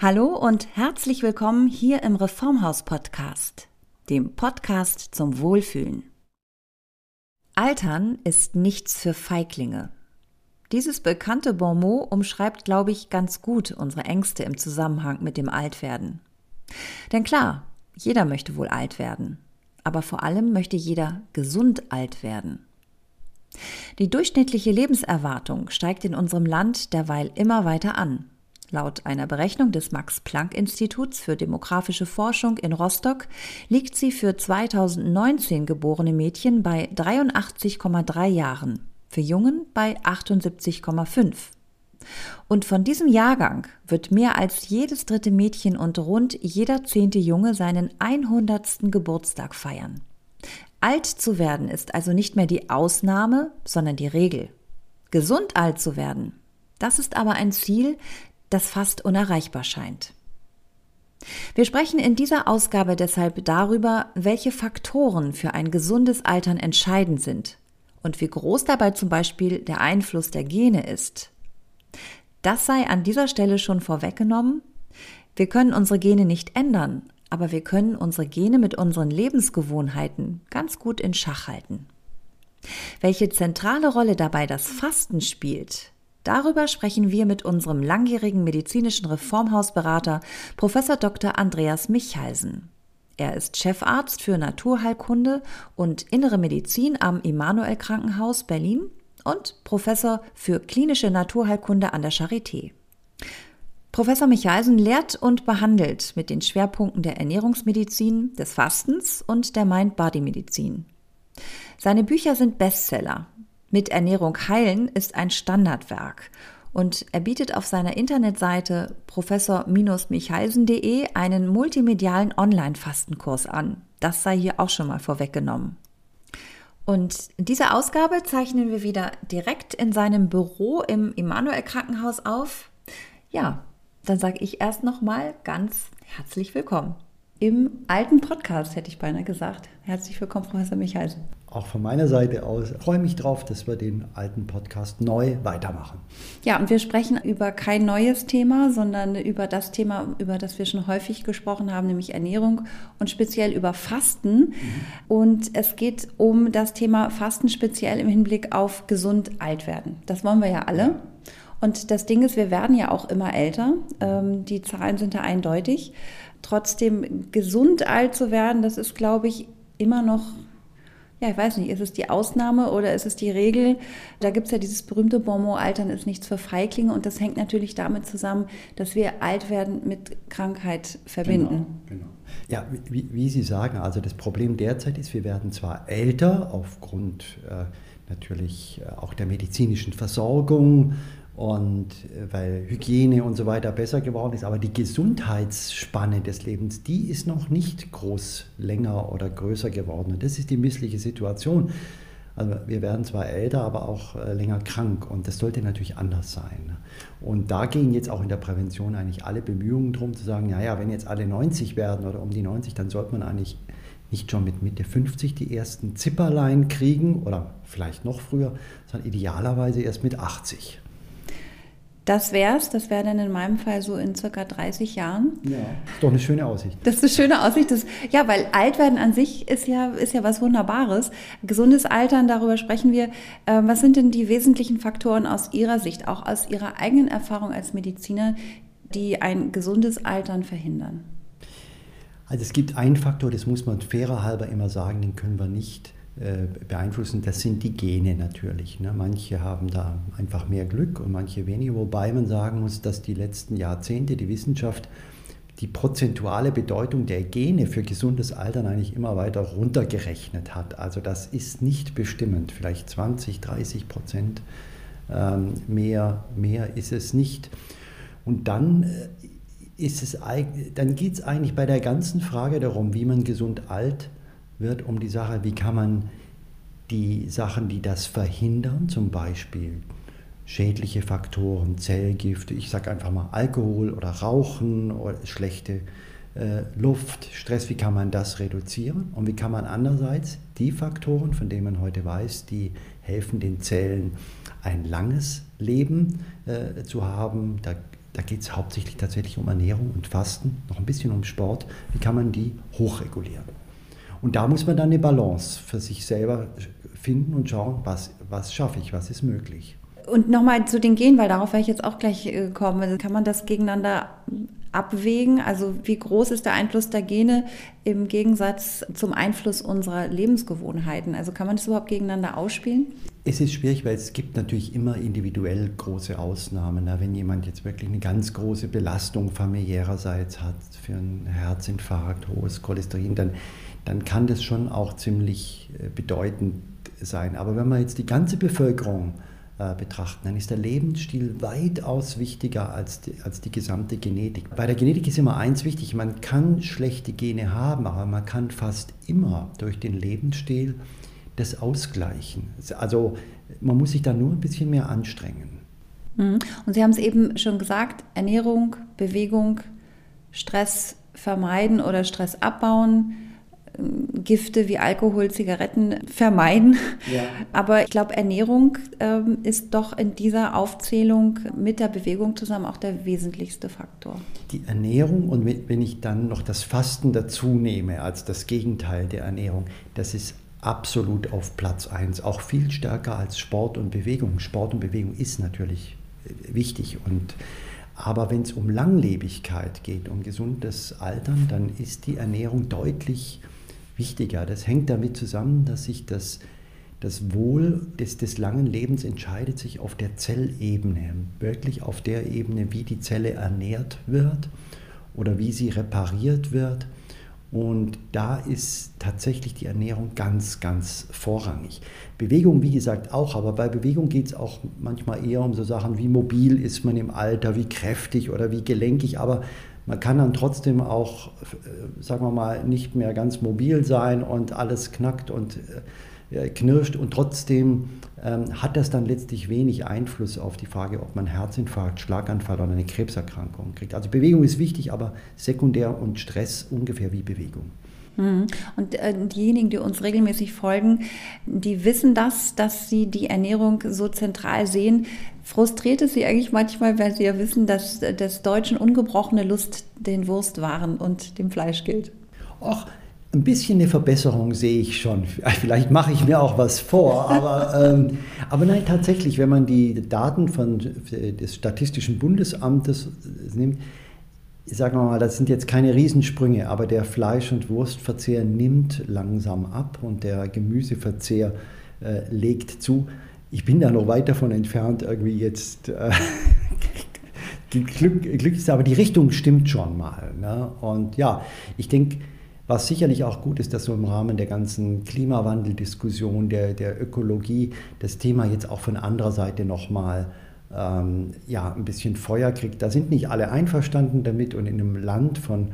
Hallo und herzlich willkommen hier im Reformhaus Podcast, dem Podcast zum Wohlfühlen. Altern ist nichts für Feiglinge. Dieses bekannte Bonmot umschreibt, glaube ich, ganz gut unsere Ängste im Zusammenhang mit dem Altwerden. Denn klar, jeder möchte wohl alt werden, aber vor allem möchte jeder gesund alt werden. Die durchschnittliche Lebenserwartung steigt in unserem Land derweil immer weiter an. Laut einer Berechnung des Max-Planck-Instituts für demografische Forschung in Rostock liegt sie für 2019 geborene Mädchen bei 83,3 Jahren, für Jungen bei 78,5. Und von diesem Jahrgang wird mehr als jedes dritte Mädchen und rund jeder zehnte Junge seinen 100. Geburtstag feiern. Alt zu werden ist also nicht mehr die Ausnahme, sondern die Regel. Gesund alt zu werden, das ist aber ein Ziel, das fast unerreichbar scheint. Wir sprechen in dieser Ausgabe deshalb darüber, welche Faktoren für ein gesundes Altern entscheidend sind und wie groß dabei zum Beispiel der Einfluss der Gene ist. Das sei an dieser Stelle schon vorweggenommen. Wir können unsere Gene nicht ändern, aber wir können unsere Gene mit unseren Lebensgewohnheiten ganz gut in Schach halten. Welche zentrale Rolle dabei das Fasten spielt, Darüber sprechen wir mit unserem langjährigen medizinischen Reformhausberater Prof. Dr. Andreas Michalsen. Er ist Chefarzt für Naturheilkunde und Innere Medizin am Immanuel Krankenhaus Berlin und Professor für klinische Naturheilkunde an der Charité. Professor Michalsen lehrt und behandelt mit den Schwerpunkten der Ernährungsmedizin, des Fastens und der Mind-Body-Medizin. Seine Bücher sind Bestseller mit Ernährung heilen ist ein Standardwerk und er bietet auf seiner Internetseite professor-michalsen.de einen multimedialen Online-Fastenkurs an. Das sei hier auch schon mal vorweggenommen. Und diese Ausgabe zeichnen wir wieder direkt in seinem Büro im Immanuel Krankenhaus auf. Ja, dann sage ich erst noch mal ganz herzlich willkommen im alten Podcast, hätte ich beinahe gesagt. Herzlich willkommen, Professor Michalsen. Auch von meiner Seite aus freue mich drauf, dass wir den alten Podcast neu weitermachen. Ja, und wir sprechen über kein neues Thema, sondern über das Thema, über das wir schon häufig gesprochen haben, nämlich Ernährung und speziell über Fasten. Mhm. Und es geht um das Thema Fasten speziell im Hinblick auf gesund alt werden. Das wollen wir ja alle. Und das Ding ist, wir werden ja auch immer älter. Ähm, die Zahlen sind da eindeutig. Trotzdem gesund alt zu werden, das ist, glaube ich, immer noch ja, ich weiß nicht, ist es die Ausnahme oder ist es die Regel? Da gibt es ja dieses berühmte Bonmot, Altern ist nichts für Feiglinge und das hängt natürlich damit zusammen, dass wir alt werden mit Krankheit verbinden. Genau, genau. Ja, wie, wie Sie sagen, also das Problem derzeit ist, wir werden zwar älter aufgrund äh, natürlich äh, auch der medizinischen Versorgung, und äh, weil Hygiene und so weiter besser geworden ist. Aber die Gesundheitsspanne des Lebens, die ist noch nicht groß länger oder größer geworden. Und das ist die missliche Situation. Also wir werden zwar älter, aber auch äh, länger krank und das sollte natürlich anders sein. Und da gehen jetzt auch in der Prävention eigentlich alle Bemühungen darum zu sagen, naja, wenn jetzt alle 90 werden oder um die 90, dann sollte man eigentlich nicht schon mit Mitte 50 die ersten Zipperlein kriegen oder vielleicht noch früher, sondern idealerweise erst mit 80. Das wär's. Das wäre dann in meinem Fall so in circa 30 Jahren. Ja, ist doch eine schöne Aussicht. Das ist eine schöne Aussicht. Das, ja, weil Altwerden an sich ist ja, ist ja was Wunderbares. Gesundes Altern, darüber sprechen wir. Ähm, was sind denn die wesentlichen Faktoren aus Ihrer Sicht, auch aus Ihrer eigenen Erfahrung als Mediziner, die ein gesundes Altern verhindern? Also es gibt einen Faktor, das muss man fairer halber immer sagen, den können wir nicht beeinflussen, das sind die Gene natürlich. Ne? Manche haben da einfach mehr Glück und manche weniger, wobei man sagen muss, dass die letzten Jahrzehnte die Wissenschaft die prozentuale Bedeutung der Gene für gesundes Altern eigentlich immer weiter runtergerechnet hat. Also das ist nicht bestimmend, vielleicht 20, 30 Prozent ähm, mehr, mehr ist es nicht. Und dann äh, ist es, dann geht es eigentlich bei der ganzen Frage darum, wie man gesund alt wird um die Sache, wie kann man die Sachen, die das verhindern, zum Beispiel schädliche Faktoren, Zellgifte, ich sage einfach mal Alkohol oder Rauchen oder schlechte äh, Luft, Stress, wie kann man das reduzieren? Und wie kann man andererseits die Faktoren, von denen man heute weiß, die helfen den Zellen ein langes Leben äh, zu haben, da da geht es hauptsächlich tatsächlich um Ernährung und Fasten, noch ein bisschen um Sport. Wie kann man die hochregulieren? Und da muss man dann eine Balance für sich selber finden und schauen, was, was schaffe ich, was ist möglich. Und nochmal zu den Genen, weil darauf werde ich jetzt auch gleich äh, kommen. Kann man das gegeneinander abwägen? Also wie groß ist der Einfluss der Gene im Gegensatz zum Einfluss unserer Lebensgewohnheiten? Also kann man das überhaupt gegeneinander ausspielen? Es ist schwierig, weil es gibt natürlich immer individuell große Ausnahmen. Wenn jemand jetzt wirklich eine ganz große Belastung familiärerseits hat für einen Herzinfarkt, hohes Cholesterin, dann, dann kann das schon auch ziemlich äh, bedeutend sein. Aber wenn man jetzt die ganze Bevölkerung äh, betrachten, dann ist der Lebensstil weitaus wichtiger als die, als die gesamte Genetik. Bei der Genetik ist immer eins wichtig, man kann schlechte Gene haben, aber man kann fast immer durch den Lebensstil das ausgleichen. Also man muss sich da nur ein bisschen mehr anstrengen. Mhm. Und Sie haben es eben schon gesagt, Ernährung, Bewegung, Stress vermeiden oder Stress abbauen Gifte wie Alkohol, Zigaretten vermeiden. Ja. Aber ich glaube, Ernährung ähm, ist doch in dieser Aufzählung mit der Bewegung zusammen auch der wesentlichste Faktor. Die Ernährung und wenn ich dann noch das Fasten dazu nehme als das Gegenteil der Ernährung, das ist absolut auf Platz 1, auch viel stärker als Sport und Bewegung. Sport und Bewegung ist natürlich äh, wichtig und aber wenn es um Langlebigkeit geht, um gesundes Altern, dann ist die Ernährung deutlich wichtiger. Das hängt damit zusammen, dass sich das, das Wohl des, des langen Lebens entscheidet sich auf der Zellebene, wirklich auf der Ebene, wie die Zelle ernährt wird oder wie sie repariert wird. Und da ist tatsächlich die Ernährung ganz, ganz vorrangig. Bewegung, wie gesagt, auch, aber bei Bewegung geht es auch manchmal eher um so Sachen wie mobil ist man im Alter, wie kräftig oder wie gelenkig. Aber man kann dann trotzdem auch, äh, sagen wir mal, nicht mehr ganz mobil sein und alles knackt und äh, knirscht und trotzdem ähm, hat das dann letztlich wenig Einfluss auf die Frage, ob man Herzinfarkt, Schlaganfall oder eine Krebserkrankung kriegt. Also Bewegung ist wichtig, aber sekundär und Stress ungefähr wie Bewegung. Mhm. Und äh, diejenigen, die uns regelmäßig folgen, die wissen das, dass sie die Ernährung so zentral sehen. Frustriert es Sie eigentlich manchmal, weil Sie ja wissen, dass des Deutschen ungebrochene Lust den Wurstwaren und dem Fleisch gilt? Ach, ein bisschen eine Verbesserung sehe ich schon. Vielleicht mache ich mir auch was vor, aber, ähm, aber nein, tatsächlich, wenn man die Daten von, des Statistischen Bundesamtes nimmt, sagen wir mal, das sind jetzt keine Riesensprünge, aber der Fleisch- und Wurstverzehr nimmt langsam ab und der Gemüseverzehr äh, legt zu. Ich bin da noch weit davon entfernt, irgendwie jetzt äh, Glück, glücklich, aber die Richtung stimmt schon mal. Ne? Und ja, ich denke, was sicherlich auch gut ist, dass so im Rahmen der ganzen Klimawandeldiskussion, der, der Ökologie, das Thema jetzt auch von anderer Seite nochmal mal ähm, ja, ein bisschen Feuer kriegt. Da sind nicht alle einverstanden damit und in einem Land von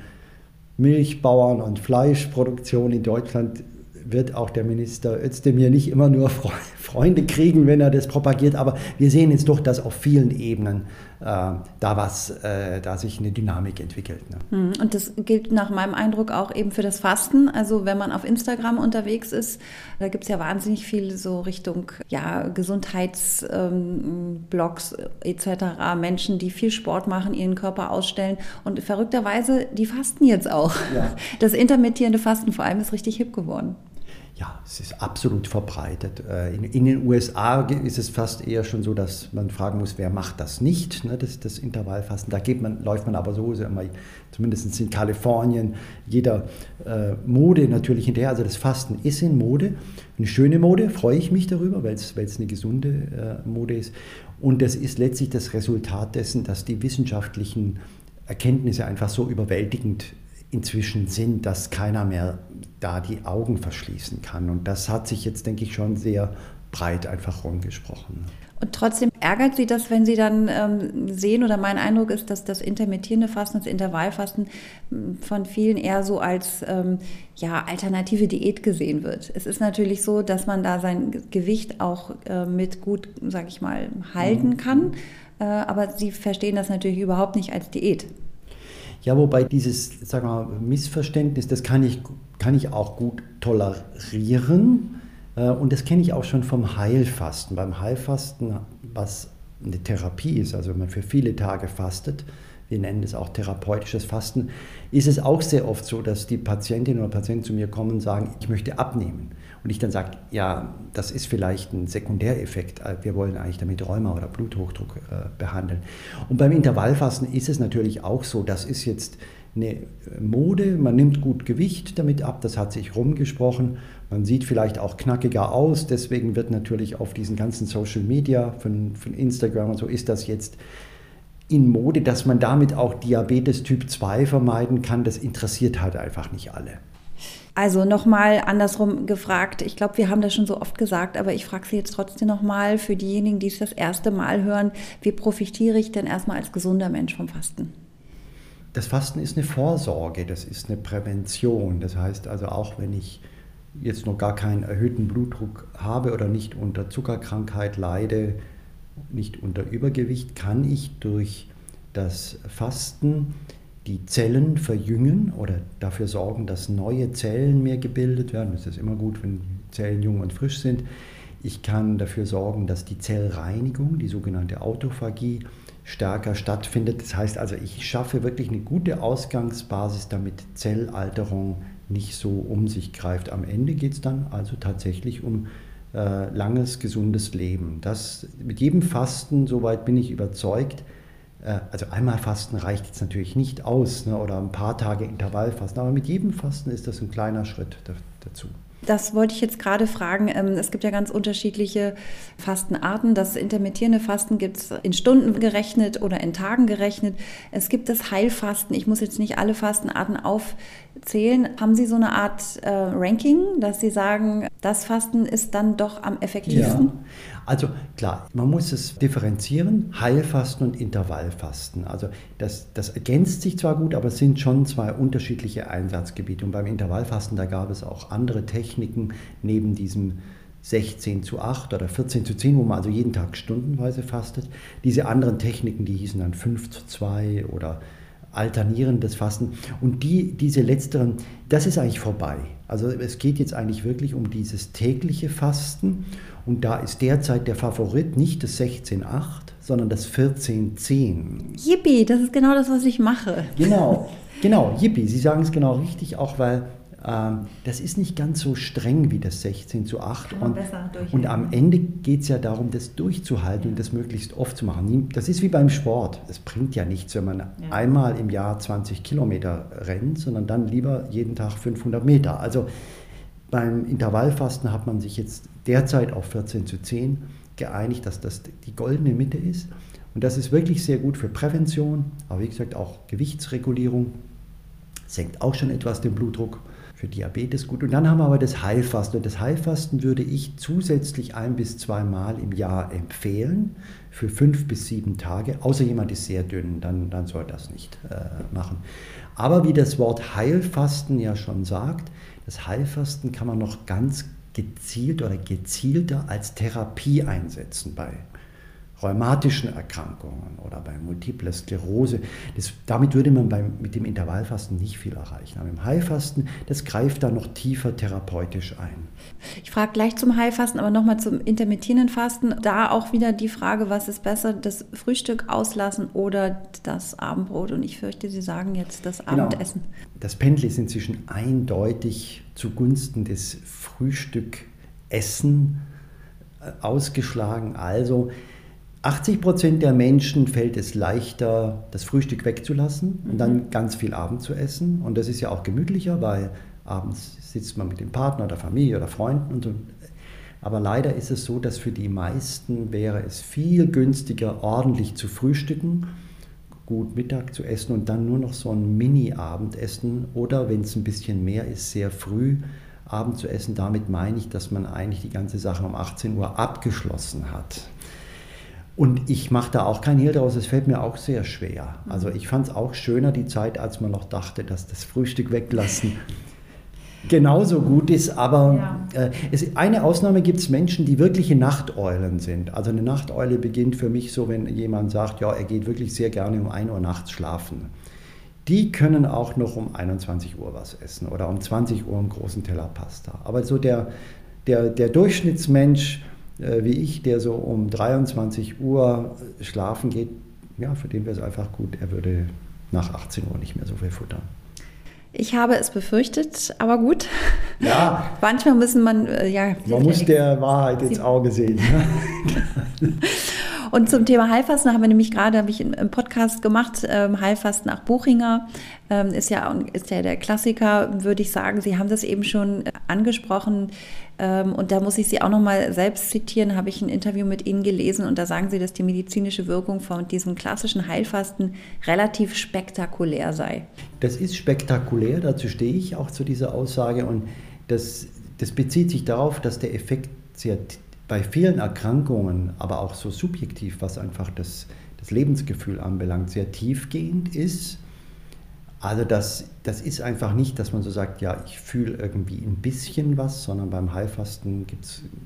Milchbauern und Fleischproduktion in Deutschland wird auch der Minister Özdemir nicht immer nur Freunde kriegen, wenn er das propagiert, aber wir sehen jetzt doch, dass auf vielen Ebenen äh, da was, äh, da sich eine Dynamik entwickelt. Ne? Hm, und das gilt nach meinem Eindruck auch eben für das Fasten. Also wenn man auf Instagram unterwegs ist, da gibt es ja wahnsinnig viel so Richtung ja, Gesundheitsblogs ähm, etc. Menschen, die viel Sport machen, ihren Körper ausstellen und verrückterweise, die fasten jetzt auch. Ja. Das intermittierende Fasten vor allem ist richtig hip geworden ja, es ist absolut verbreitet. Äh, in, in, den USA ist es fast eher schon so, dass man fragen muss, wer macht das nicht, ne, das, das Intervallfasten. Da geht man, läuft man aber so, immer, zumindest in Kalifornien, jeder äh, Mode natürlich hinterher. Also das Fasten ist in Mode, eine schöne Mode, freue ich mich darüber, weil es eine gesunde äh, Mode ist. Und das ist letztlich das Resultat dessen, dass die wissenschaftlichen Erkenntnisse einfach so überwältigend inzwischen sind, dass keiner mehr da die Augen verschließen kann. Und das hat sich jetzt, denke ich, schon sehr breit einfach rumgesprochen. Und trotzdem ärgert Sie das, wenn Sie dann ähm, sehen, oder mein Eindruck ist, dass das intermittierende Fasten, das Intervallfasten hm, von vielen eher so als ähm, ja, alternative Diät gesehen wird. Es ist natürlich so, dass man da sein Gewicht auch äh, mit gut, sag ich mal, halten mhm. kann. Äh, aber Sie verstehen das natürlich überhaupt nicht als Diät. Ja, wobei dieses sagen wir Missverständnis, das kann ich, kann ich auch gut tolerieren. Äh, und das kenne ich auch schon vom Heilfasten. Beim Heilfasten, was eine Therapie ist, also wenn man für viele Tage fastet, wir nennen es auch therapeutisches Fasten, ist es auch sehr oft so, dass die Patientinnen oder Patienten zu mir kommen und sagen, ich möchte abnehmen. Und ich dann sage, ja, das ist vielleicht ein Sekundäreffekt. Wir wollen eigentlich damit Rheuma oder Bluthochdruck äh, behandeln. Und beim Intervallfasten ist es natürlich auch so, das ist jetzt eine Mode, man nimmt gut Gewicht damit ab, das hat sich rumgesprochen. Man sieht vielleicht auch knackiger aus, deswegen wird natürlich auf diesen ganzen Social Media von, von Instagram und so ist das jetzt in Mode, dass man damit auch Diabetes Typ 2 vermeiden kann. Das interessiert halt einfach nicht alle. Also nochmal andersrum gefragt, ich glaube, wir haben das schon so oft gesagt, aber ich frage Sie jetzt trotzdem nochmal für diejenigen, die es das erste Mal hören, wie profitiere ich denn erstmal als gesunder Mensch vom Fasten? Das Fasten ist eine Vorsorge, das ist eine Prävention. Das heißt also auch, wenn ich jetzt noch gar keinen erhöhten Blutdruck habe oder nicht unter Zuckerkrankheit leide, nicht unter Übergewicht, kann ich durch das Fasten die Zellen verjüngen oder dafür sorgen, dass neue Zellen mehr gebildet werden. Das ist immer gut, wenn Zellen jung und frisch sind. Ich kann dafür sorgen, dass die Zellreinigung, die sogenannte Autophagie, stärker stattfindet. Das heißt also, ich schaffe wirklich eine gute Ausgangsbasis, damit Zellalterung nicht so um sich greift. Am Ende geht es dann also tatsächlich um äh, langes, gesundes Leben. Das mit jedem Fasten, soweit bin ich überzeugt, äh, also einmal Fasten reicht jetzt natürlich nicht aus ne, oder ein paar Tage Intervallfasten, aber mit jedem Fasten ist das ein kleiner Schritt dazu. Das wollte ich jetzt gerade fragen. Ähm, es gibt ja ganz unterschiedliche Fastenarten. Das intermittierende Fasten gibt es in Stunden gerechnet oder in Tagen gerechnet. Es gibt das Heilfasten. Ich muss jetzt nicht alle Fastenarten aufzählen. Haben Sie so eine Art äh, Ranking, dass Sie sagen, das Fasten ist dann doch am effektivsten? Ja. Also klar, man muss es differenzieren, Heilfasten und Intervallfasten. Also das, das ergänzt sich zwar gut, aber es sind schon zwei unterschiedliche Einsatzgebiete. Und beim Intervallfasten, da gab es auch andere Techniken neben diesem 16 zu 8 oder 14 zu 10, wo man also jeden Tag stundenweise fastet. Diese anderen Techniken, die hießen dann 5 zu 2 oder alternierendes Fasten. Und die, diese letzteren, das ist eigentlich vorbei. Also es geht jetzt eigentlich wirklich um dieses tägliche Fasten. Und da ist derzeit der Favorit nicht das 16.8, sondern das 14.10. Yippie, das ist genau das, was ich mache. Genau, genau, Yippie. Sie sagen es genau richtig, auch weil ähm, das ist nicht ganz so streng wie das 16 zu 8. Und, und, am Ende geht es ja darum, das durchzuhalten und das möglichst oft zu machen. Das ist wie beim Sport. Es bringt ja nichts, wenn man ja. einmal im Jahr 20 Kilometer rennt, sondern dann lieber jeden Tag 500 Meter. Also beim Intervallfasten hat man sich jetzt derzeit auf 14 zu 10 geeinigt, dass das die goldene Mitte ist. Und das ist wirklich sehr gut für Prävention, aber wie gesagt auch Gewichtsregulierung, senkt auch schon etwas den Blutdruck für Diabetes gut. Und dann haben wir aber das Heilfasten. Und das Heilfasten würde ich zusätzlich ein bis zweimal im Jahr empfehlen für fünf bis sieben Tage, außer jemand ist sehr dünn, dann, dann soll das nicht äh, machen. Aber wie das Wort Heilfasten ja schon sagt, das Heilfasten kann man noch ganz gezielt oder gezielter als Therapie einsetzen bei rheumatischen Erkrankungen oder bei Multiple Sklerose. Das, damit würde man beim, mit dem Intervallfasten nicht viel erreichen. Aber im Heilfasten, das greift da noch tiefer therapeutisch ein. Ich frage gleich zum Heilfasten, aber nochmal zum intermittierenden Fasten. Da auch wieder die Frage, was ist besser, das Frühstück auslassen oder das Abendbrot? Und ich fürchte, Sie sagen jetzt das genau. Abendessen. Genau. Das Pendel ist inzwischen eindeutig zugunsten des Frühstückessen äh, ausgeschlagen. Also 80 Prozent der Menschen fällt es leichter, das Frühstück wegzulassen und dann mhm. ganz viel Abend zu essen. Und das ist ja auch gemütlicher, weil abends sitzt man mit dem Partner oder Familie oder Freunden und so. Aber leider ist es so, dass für die meisten wäre es viel günstiger, ordentlich zu frühstücken, gut Mittag zu essen und dann nur noch so ein Mini-Abendessen oder wenn es ein bisschen mehr ist, sehr früh Abend zu essen. Damit meine ich, dass man eigentlich die ganze Sache um 18 Uhr abgeschlossen hat. Und ich mache da auch kein Hehl draus, es fällt mir auch sehr schwer. Also ich fand es auch schöner die Zeit, als man noch dachte, dass das Frühstück weglassen genauso gut ist. Aber ja. äh, es, eine Ausnahme gibt es Menschen, die wirkliche Nachteulen sind. Also eine Nachteule beginnt für mich so, wenn jemand sagt, ja, er geht wirklich sehr gerne um 1 Uhr nachts schlafen. Die können auch noch um 21 Uhr was essen oder um 20 Uhr einen großen Teller Pasta. Aber so der, der, der Durchschnittsmensch, äh, wie ich, der so um 23 Uhr schlafen geht, ja, für den wäre es einfach gut, er würde nach 18 Uhr nicht mehr so viel futtern. Ich habe es befürchtet, aber gut. Ja. Manchmal müssen man, äh, ja. Man muss der Wahrheit ins Auge sehen. Ne? Und zum Thema Heilfasten haben wir nämlich gerade, habe ich einen Podcast gemacht, ähm, Heilfasten nach Buchinger, ähm, ist, ja, ist ja der Klassiker, würde ich sagen. Sie haben das eben schon angesprochen. Ähm, und da muss ich Sie auch nochmal selbst zitieren, habe ich ein Interview mit Ihnen gelesen und da sagen Sie, dass die medizinische Wirkung von diesem klassischen Heilfasten relativ spektakulär sei. Das ist spektakulär, dazu stehe ich auch zu dieser Aussage und das, das bezieht sich darauf, dass der Effekt sehr bei vielen Erkrankungen, aber auch so subjektiv, was einfach das, das Lebensgefühl anbelangt, sehr tiefgehend ist. Also das, das ist einfach nicht, dass man so sagt, ja, ich fühle irgendwie ein bisschen was, sondern beim Heilfasten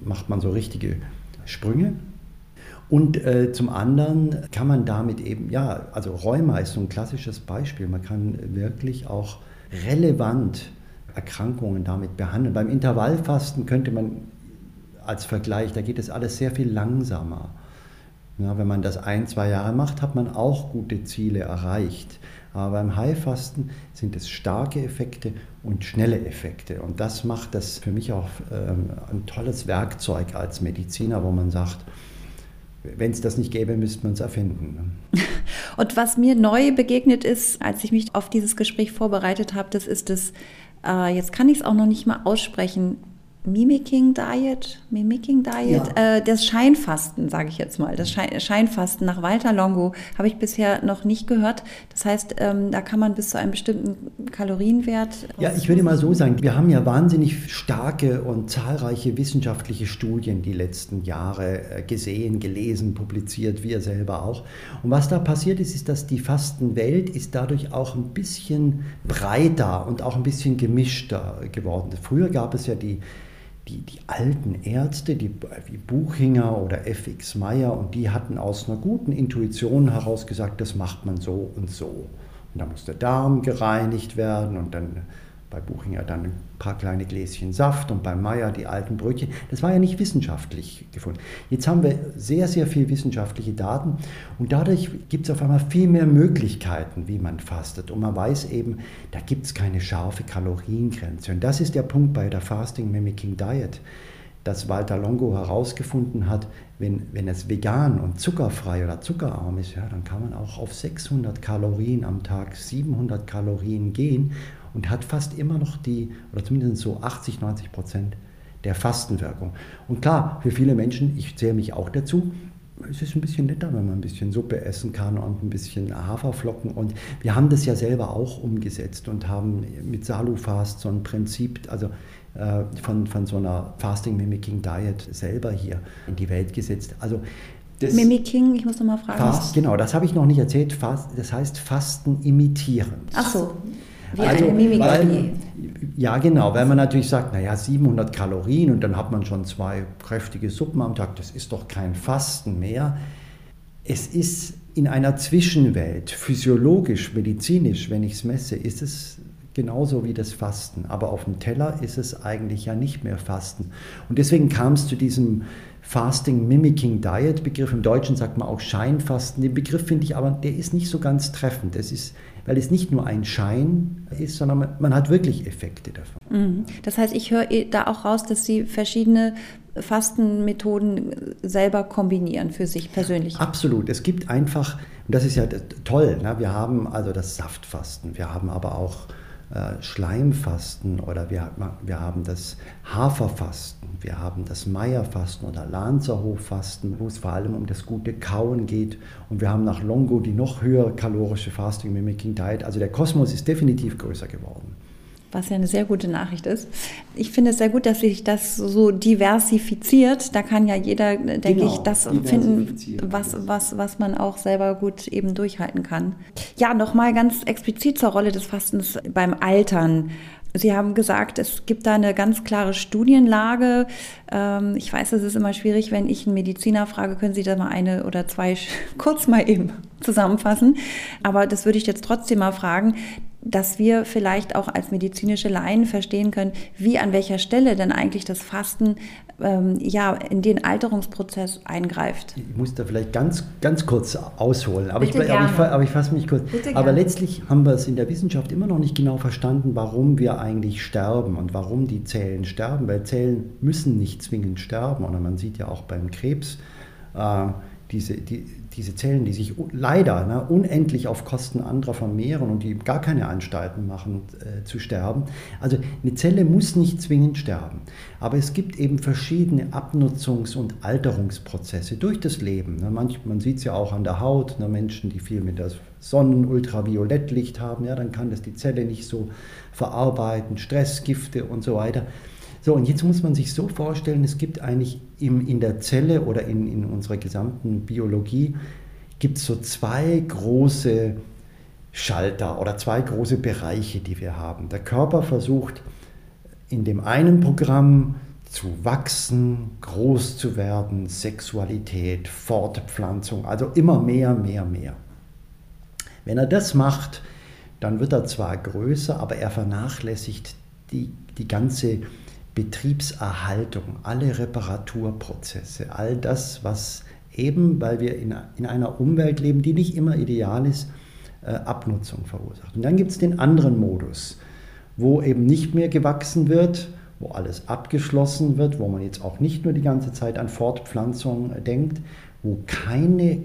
macht man so richtige Sprünge. Und äh, zum anderen kann man damit eben, ja, also Rheuma ist so ein klassisches Beispiel. Man kann wirklich auch relevant Erkrankungen damit behandeln. Beim Intervallfasten könnte man als Vergleich, da geht es alles sehr viel langsamer. Ja, wenn man das ein, zwei Jahre macht, hat man auch gute Ziele erreicht. Aber beim Heilfasten sind es starke Effekte und schnelle Effekte. Und das macht das für mich auch ähm, ein tolles Werkzeug als Mediziner, wo man sagt, wenn es das nicht gäbe, müsste man es erfinden. Ne? Und was mir neu begegnet ist, als ich mich auf dieses Gespräch vorbereitet habe, das ist das, äh, jetzt kann ich es auch noch nicht mal aussprechen, Mimicking Diet, Mimicking Diet, ja. äh, das Scheinfasten, sage ich jetzt mal, das Scheinfasten nach Walter Longo habe ich bisher noch nicht gehört. Das heißt, ähm, da kann man bis zu einem bestimmten Kalorienwert. Ja, ich würde mal so sagen, wir haben ja wahnsinnig starke und zahlreiche wissenschaftliche Studien die letzten Jahre äh, gesehen, gelesen, publiziert, wir selber auch. Und was da passiert ist, ist, dass die Fastenwelt ist dadurch auch ein bisschen breiter und auch ein bisschen gemischter geworden. Früher gab es ja die die, die alten Ärzte, die, wie Buchinger oder F.X. Meyer, und die hatten aus einer guten Intuition heraus gesagt, das macht man so und so. Und da muss der Darm gereinigt werden und dann bei Buchinger dann ein paar kleine Gläschen Saft und bei Meyer die alten Brötchen. Das war ja nicht wissenschaftlich gefunden. Jetzt haben wir sehr, sehr viel wissenschaftliche Daten und dadurch gibt es auf einmal viel mehr Möglichkeiten, wie man fastet. Und man weiß eben, da gibt es keine scharfe Kaloriengrenze. Und das ist der Punkt bei der Fasting Mimicking Diet, dass Walter Longo herausgefunden hat, wenn, wenn es vegan und zuckerfrei oder zuckerarm ist, ja, dann kann man auch auf 600 Kalorien am Tag, 700 Kalorien gehen und hat fast immer noch die, oder zumindest so 80, 90 Prozent der Fastenwirkung. Und klar, für viele Menschen, ich zähle mich auch dazu, es ist ein bisschen netter, wenn man ein bisschen Suppe essen kann und ein bisschen Haferflocken. Und wir haben das ja selber auch umgesetzt und haben mit Salufast so ein Prinzip, also äh, von, von so einer Fasting Mimicking Diet selber hier in die Welt gesetzt. Also das Mimicking, ich muss nochmal fragen. Fast, genau, das habe ich noch nicht erzählt. Fast, das heißt Fasten imitieren. Ach so. Wie also, eine Mimikrie. Ja, genau, weil man natürlich sagt, naja, 700 Kalorien und dann hat man schon zwei kräftige Suppen am Tag, das ist doch kein Fasten mehr. Es ist in einer Zwischenwelt, physiologisch, medizinisch, wenn ich es messe, ist es genauso wie das Fasten. Aber auf dem Teller ist es eigentlich ja nicht mehr Fasten. Und deswegen kam es zu diesem Fasting Mimicking Diet Begriff. Im Deutschen sagt man auch Scheinfasten. Den Begriff finde ich aber, der ist nicht so ganz treffend. Das ist weil es nicht nur ein Schein ist, sondern man, man hat wirklich Effekte davon. Mhm. Das heißt, ich höre da auch raus, dass Sie verschiedene Fastenmethoden selber kombinieren für sich persönlich. Absolut. Es gibt einfach, und das ist ja toll, ne? wir haben also das Saftfasten, wir haben aber auch äh, Schleimfasten oder wir, wir haben das Haferfasten, wir haben das Meierfasten oder Lanzerhoffasten, wo es vor allem um das gute Kauen geht. Und wir haben nach Longo die noch höher kalorische Fasting Mimicking Diet. Also der Kosmos ist definitiv größer geworden was ja eine sehr gute Nachricht ist. Ich finde es sehr gut, dass sich das so diversifiziert. Da kann ja jeder, denke genau, ich, das finden, was, was, was man auch selber gut eben durchhalten kann. Ja, nochmal ganz explizit zur Rolle des Fastens beim Altern. Sie haben gesagt, es gibt da eine ganz klare Studienlage. Ähm, ich weiß, es ist immer schwierig, wenn ich einen Mediziner frage, können Sie da mal eine oder zwei kurz mal eben zusammenfassen. Aber das würde ich jetzt trotzdem mal fragen dass wir vielleicht auch als medizinische Laien verstehen können, wie an welcher Stelle denn eigentlich das Fasten ähm, ja in den Alterungsprozess eingreift. Ich muss da vielleicht ganz, ganz kurz ausholen, aber, ich, aber ich, aber ich fasse mich kurz. Bitte aber gerne. letztlich haben wir es in der Wissenschaft immer noch nicht genau verstanden, warum wir eigentlich sterben und warum die Zellen sterben, weil Zellen müssen nicht zwingend sterben. Oder man sieht ja auch beim Krebs, äh, diese, die, diese Zellen, die sich leider ne, unendlich auf Kosten anderer vermehren und die gar keine Anstalten machen äh, zu sterben. Also eine Zelle muss nicht zwingend sterben, aber es gibt eben verschiedene Abnutzungs- und Alterungsprozesse durch das Leben. Ne. Manch, man sieht es ja auch an der Haut, ne, Menschen, die viel mit der Sonnen-Ultraviolettlicht haben, ja, dann kann das die Zelle nicht so verarbeiten, Stressgifte und so weiter. So, und jetzt muss man sich so vorstellen, es gibt eigentlich im, in der Zelle oder in, in unserer gesamten Biologie, gibt es so zwei große Schalter oder zwei große Bereiche, die wir haben. Der Körper versucht in dem einen Programm zu wachsen, groß zu werden, Sexualität, Fortpflanzung, also immer mehr, mehr, mehr. Wenn er das macht, dann wird er zwar größer, aber er vernachlässigt die, die ganze Betriebserhaltung, alle Reparaturprozesse, all das, was eben, weil wir in, in einer Umwelt leben, die nicht immer ideal ist, äh, Abnutzung verursacht. Und dann gibt es den anderen Modus, wo eben nicht mehr gewachsen wird, wo alles abgeschlossen wird, wo man jetzt auch nicht nur die ganze Zeit an Fortpflanzung denkt, wo keine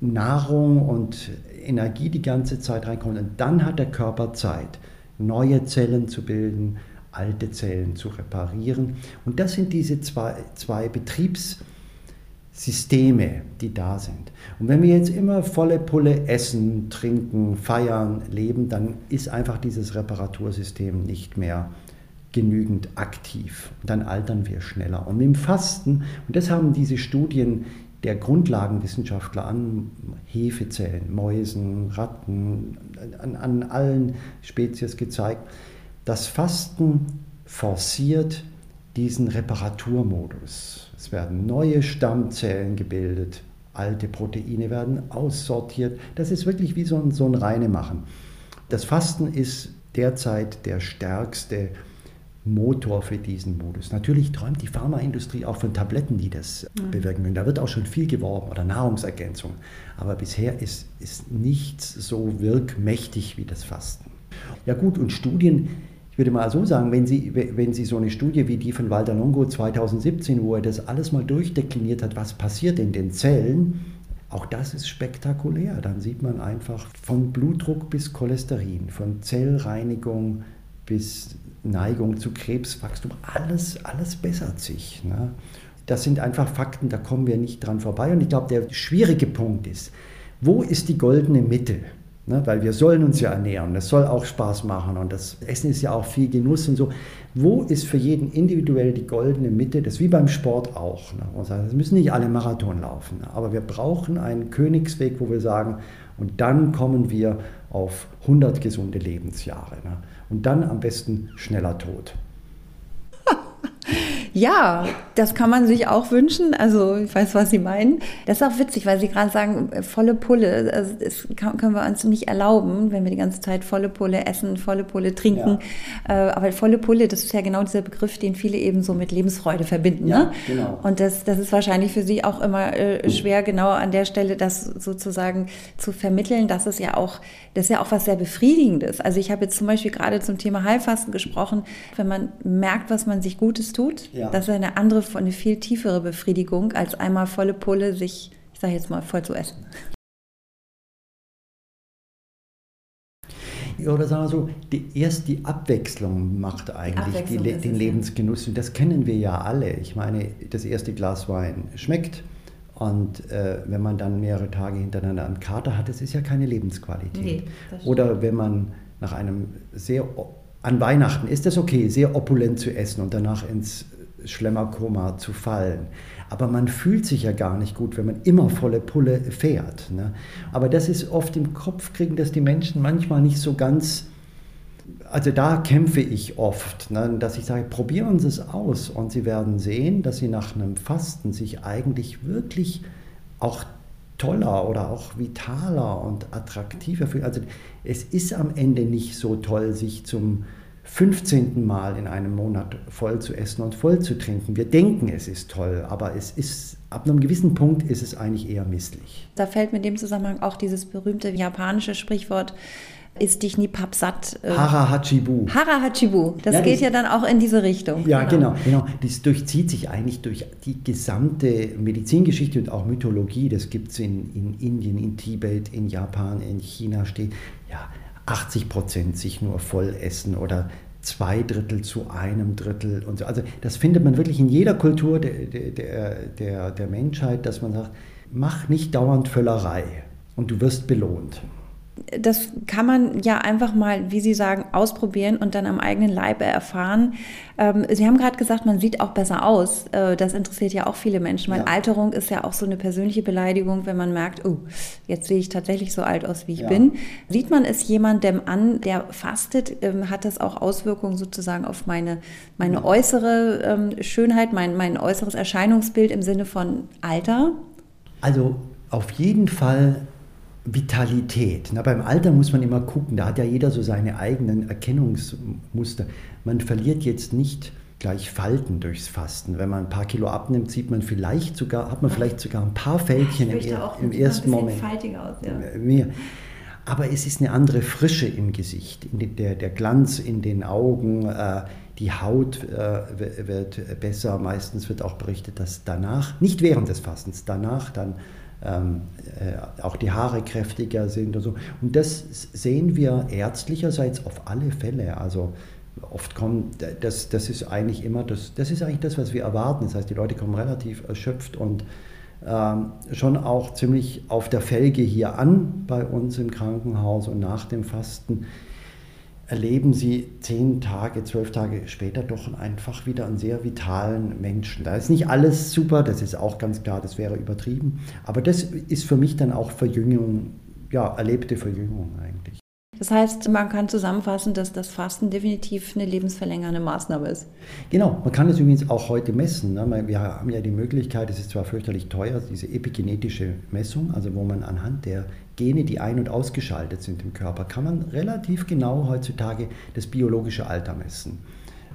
Nahrung und Energie die ganze Zeit reinkommt. Und dann hat der Körper Zeit, neue Zellen zu bilden, alte Zellen zu reparieren. Und das sind diese zwei, zwei Betriebssysteme, die da sind. Und wenn wir jetzt immer volle Pulle essen, trinken, feiern, leben, dann ist einfach dieses Reparatursystem nicht mehr genügend aktiv. Und dann altern wir schneller. Und dem Fasten, und das haben diese Studien der Grundlagenwissenschaftler an Hefezellen, Mäusen, Ratten, an, an allen Spezies gezeigt, das Fasten forciert diesen Reparaturmodus. Es werden neue Stammzellen gebildet, alte Proteine werden aussortiert. Das ist wirklich wie so ein, so ein Reinemachen. Das Fasten ist derzeit der stärkste Motor für diesen Modus. Natürlich träumt die Pharmaindustrie auch von Tabletten, die das mhm. bewirken können. Da wird auch schon viel geworben oder Nahrungsergänzung. Aber bisher ist, ist nichts so wirkmächtig wie das Fasten. Ja gut, und Studien würde mal so sagen, wenn Sie, wenn Sie so eine Studie wie die von Walter Longo 2017, wo er das alles mal durchdekliniert hat, was passiert in den Zellen, auch das ist spektakulär. Dann sieht man einfach von Blutdruck bis Cholesterin, von Zellreinigung bis Neigung zu Krebswachstum, alles, alles bessert sich. Ne? Das sind einfach Fakten, da kommen wir nicht dran vorbei. Und ich glaube, der schwierige Punkt ist, wo ist die goldene Mitte? Ne, weil wir sollen uns ja ernähren, das soll auch Spaß machen und das Essen ist ja auch viel Genuss und so. Wo ist für jeden individuell die goldene Mitte? Das ist wie beim Sport auch. Ne? Es müssen nicht alle Marathon laufen, ne? aber wir brauchen einen Königsweg, wo wir sagen, und dann kommen wir auf 100 gesunde Lebensjahre. Ne? Und dann am besten schneller tot. Ja, das kann man sich auch wünschen. Also ich weiß, was Sie meinen. Das ist auch witzig, weil Sie gerade sagen, volle Pulle. Also das können wir uns nicht erlauben, wenn wir die ganze Zeit volle Pulle essen, volle Pulle trinken. Ja. Äh, aber volle Pulle, das ist ja genau dieser Begriff, den viele eben so mit Lebensfreude verbinden. Ja, ne? genau. Und das, das ist wahrscheinlich für Sie auch immer äh, schwer, genau an der Stelle das sozusagen zu vermitteln. Das ist ja auch, das ist ja auch was sehr Befriedigendes. Also ich habe jetzt zum Beispiel gerade zum Thema Heilfasten gesprochen. Wenn man merkt, was man sich Gutes tut, ja. Das ist eine andere, eine viel tiefere Befriedigung, als einmal volle Pulle sich, ich sage jetzt mal, voll zu essen. Oder sagen wir so, die, erst die Abwechslung macht eigentlich Abwechslung die, den Lebensgenuss. Und das kennen wir ja alle. Ich meine, das erste Glas Wein schmeckt. Und äh, wenn man dann mehrere Tage hintereinander einen Kater hat, das ist ja keine Lebensqualität. Nee, Oder wenn man nach einem sehr, an Weihnachten ist das okay, sehr opulent zu essen und danach ins Schlemmerkoma zu fallen. Aber man fühlt sich ja gar nicht gut, wenn man immer volle Pulle fährt. Ne? Aber das ist oft im Kopf, kriegen das die Menschen manchmal nicht so ganz. Also da kämpfe ich oft, ne? dass ich sage, probieren Sie es aus und Sie werden sehen, dass Sie nach einem Fasten sich eigentlich wirklich auch toller oder auch vitaler und attraktiver fühlen. Also es ist am Ende nicht so toll, sich zum 15. Mal in einem Monat voll zu essen und voll zu trinken. Wir denken, es ist toll, aber es ist ab einem gewissen Punkt ist es eigentlich eher misslich. Da fällt in dem Zusammenhang auch dieses berühmte japanische Sprichwort ist dich nie pappsatt. Äh, Hara Hachibu. Hara Hachibu. Das ja, geht das, ja dann auch in diese Richtung. Ja, genau. genau. Das durchzieht sich eigentlich durch die gesamte Medizingeschichte und auch Mythologie. Das gibt es in, in Indien, in Tibet, in Japan, in China steht. Ja, 80 Prozent sich nur voll essen oder zwei Drittel zu einem Drittel und so. Also das findet man wirklich in jeder Kultur der, der, der, der Menschheit, dass man sagt, mach nicht dauernd Völlerei und du wirst belohnt das kann man ja einfach mal, wie Sie sagen, ausprobieren und dann am eigenen Leibe erfahren. Ähm, Sie haben gerade gesagt, man sieht auch besser aus. Äh, das interessiert ja auch viele Menschen, weil ja. Alterung ist ja auch so eine persönliche Beleidigung, wenn man merkt, oh, jetzt sehe ich tatsächlich so alt aus, wie ich ja. bin. Sieht man es jemandem an, der fastet, ähm, hat das auch Auswirkungen sozusagen auf meine, meine äußere ähm, Schönheit, mein, mein äußeres Erscheinungsbild im Sinne von Alter? Also auf jeden Fall Vitalität. Na, beim Alter muss man immer gucken, da hat ja jeder so seine eigenen Erkennungsmuster. Man verliert jetzt nicht gleich Falten durchs Fasten. Wenn man ein paar Kilo abnimmt, sieht man vielleicht sogar, hat man vielleicht sogar ein paar Fältchen im, im ersten Moment. Aus, ja. Mehr. Aber es ist eine andere Frische im Gesicht, der, der Glanz in den Augen, äh, die Haut äh, wird besser. Meistens wird auch berichtet, dass danach, nicht während des Fastens, danach dann ähm, äh, auch die Haare kräftiger sind und so. Und das sehen wir ärztlicherseits auf alle Fälle. Also oft kommt, das, das ist eigentlich immer das, das ist eigentlich das, was wir erwarten. Das heißt, die Leute kommen relativ erschöpft und ähm, schon auch ziemlich auf der Felge hier an bei uns im Krankenhaus und nach dem Fasten erleben sie zehn Tage, zwölf Tage später doch einfach wieder einen sehr vitalen Menschen. Da ist nicht alles super, das ist auch ganz klar, das wäre übertrieben. Aber das ist für mich dann auch Verjüngung, ja, erlebte Verjüngung eigentlich. Das heißt, man kann zusammenfassen, dass das Fasten definitiv eine lebensverlängernde Maßnahme ist. Genau, man kann es übrigens auch heute messen. Ne? Wir haben ja die Möglichkeit, es ist zwar fürchterlich teuer, diese epigenetische Messung, also wo man anhand der Gene, die ein- und ausgeschaltet sind im Körper, kann man relativ genau heutzutage das biologische Alter messen.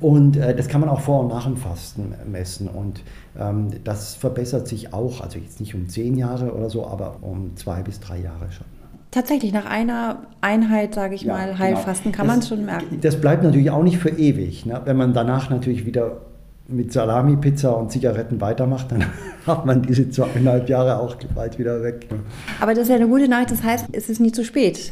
Und äh, das kann man auch vor und nach dem Fasten messen. Und ähm, das verbessert sich auch, also jetzt nicht um zehn Jahre oder so, aber um zwei bis drei Jahre schon. Tatsächlich, nach einer Einheit, sage ich ja, mal, genau. Heilfasten kann man es schon merken. Das bleibt natürlich auch nicht für ewig. Ne? Wenn man danach natürlich wieder mit Salami, Pizza und Zigaretten weitermacht, dann hat man diese zweieinhalb Jahre auch bald wieder weg. Ne? Aber das ist ja eine gute Nachricht, das heißt, es ist nie zu spät.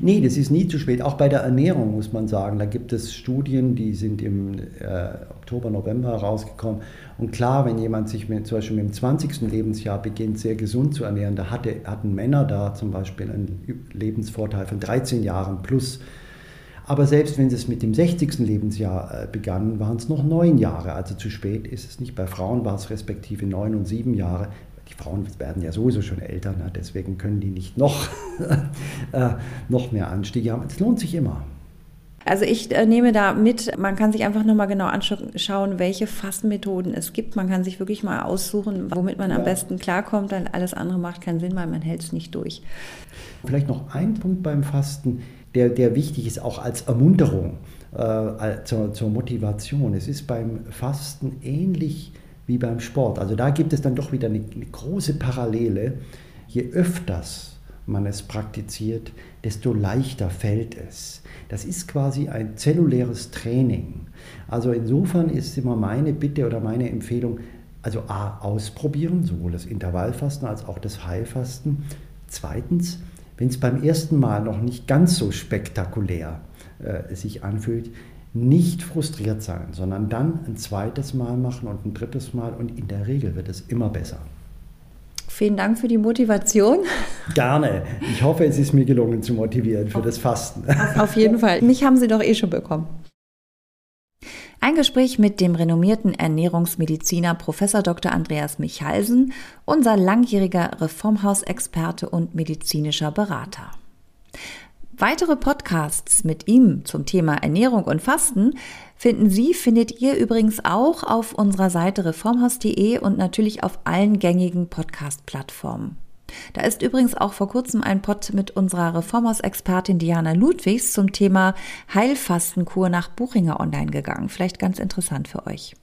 Nee, das ist nie zu spät. Auch bei der Ernährung muss man sagen. Da gibt es Studien, die sind im äh, Oktober, November rausgekommen. Und klar, wenn jemand sich mit, zum Beispiel mit dem 20. Lebensjahr beginnt, sehr gesund zu ernähren, da hatte, hatten Männer da zum Beispiel einen Lebensvorteil von 13 Jahren plus. Aber selbst wenn es mit dem 60. Lebensjahr äh, begann, waren es noch neun Jahre. Also zu spät ist es nicht. Bei Frauen war es respektive neun und sieben Jahre. Die Frauen werden ja sowieso schon älter, ne? deswegen können die nicht noch, äh, noch mehr Anstiege haben. Es lohnt sich immer. Also ich äh, nehme da mit, man kann sich einfach nochmal genau anschauen, welche Fastenmethoden es gibt. Man kann sich wirklich mal aussuchen, womit man ja. am besten klarkommt, weil alles andere macht keinen Sinn, weil man hält es nicht durch. Vielleicht noch ein Punkt beim Fasten, der, der wichtig ist, auch als Ermunterung, äh, zur, zur Motivation. Es ist beim Fasten ähnlich wie beim Sport. Also da gibt es dann doch wieder eine, eine große Parallele. Je öfters man es praktiziert, desto leichter fällt es. Das ist quasi ein zelluläres Training. Also insofern ist immer meine Bitte oder meine Empfehlung, also A, ausprobieren, sowohl das Intervallfasten als auch das Heilfasten. Zweitens, wenn es beim ersten Mal noch nicht ganz so spektakulär äh, sich anfühlt, nicht frustriert sein, sondern dann ein zweites Mal machen und ein drittes Mal und in der Regel wird es immer besser. Vielen Dank für die Motivation. Gerne. Ich hoffe, es ist mir gelungen zu motivieren für das Fasten. Auf jeden Fall. Mich haben Sie doch eh schon bekommen. Ein Gespräch mit dem renommierten Ernährungsmediziner Prof. Dr. Andreas Michalsen, unser langjähriger Reformhausexperte und medizinischer Berater. Weitere Podcasts mit ihm zum Thema Ernährung und Fasten finden Sie, findet ihr übrigens auch auf unserer Seite reformhaus.de und natürlich auf allen gängigen Podcast-Plattformen. Da ist übrigens auch vor kurzem ein Pod mit unserer Reformhaus-Expertin Diana Ludwigs zum Thema Heilfastenkur nach Buchinger online gegangen. Vielleicht ganz interessant für euch.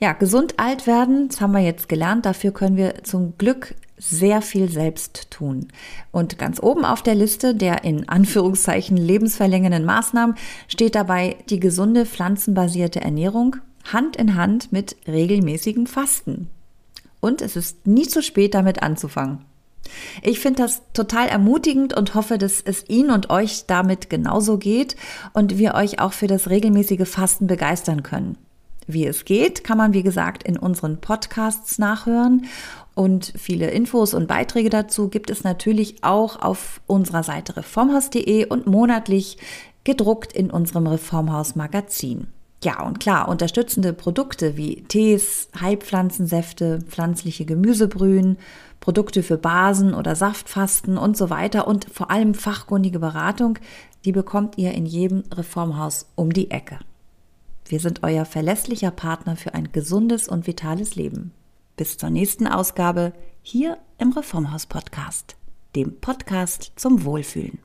Ja, gesund alt werden, das haben wir jetzt gelernt. Dafür können wir zum Glück sehr viel selbst tun. Und ganz oben auf der Liste der in Anführungszeichen lebensverlängernden Maßnahmen steht dabei die gesunde pflanzenbasierte Ernährung Hand in Hand mit regelmäßigem Fasten. Und es ist nie zu spät, damit anzufangen. Ich finde das total ermutigend und hoffe, dass es Ihnen und euch damit genauso geht und wir euch auch für das regelmäßige Fasten begeistern können. Wie es geht, kann man wie gesagt in unseren Podcasts nachhören und viele Infos und Beiträge dazu gibt es natürlich auch auf unserer Seite reformhaus.de und monatlich gedruckt in unserem Reformhaus Magazin. Ja, und klar, unterstützende Produkte wie Tees, Heilpflanzensäfte, pflanzliche Gemüsebrühen, Produkte für Basen oder Saftfasten und so weiter und vor allem fachkundige Beratung, die bekommt ihr in jedem Reformhaus um die Ecke. Wir sind euer verlässlicher Partner für ein gesundes und vitales Leben. Bis zur nächsten Ausgabe hier im Reformhaus Podcast, dem Podcast zum Wohlfühlen.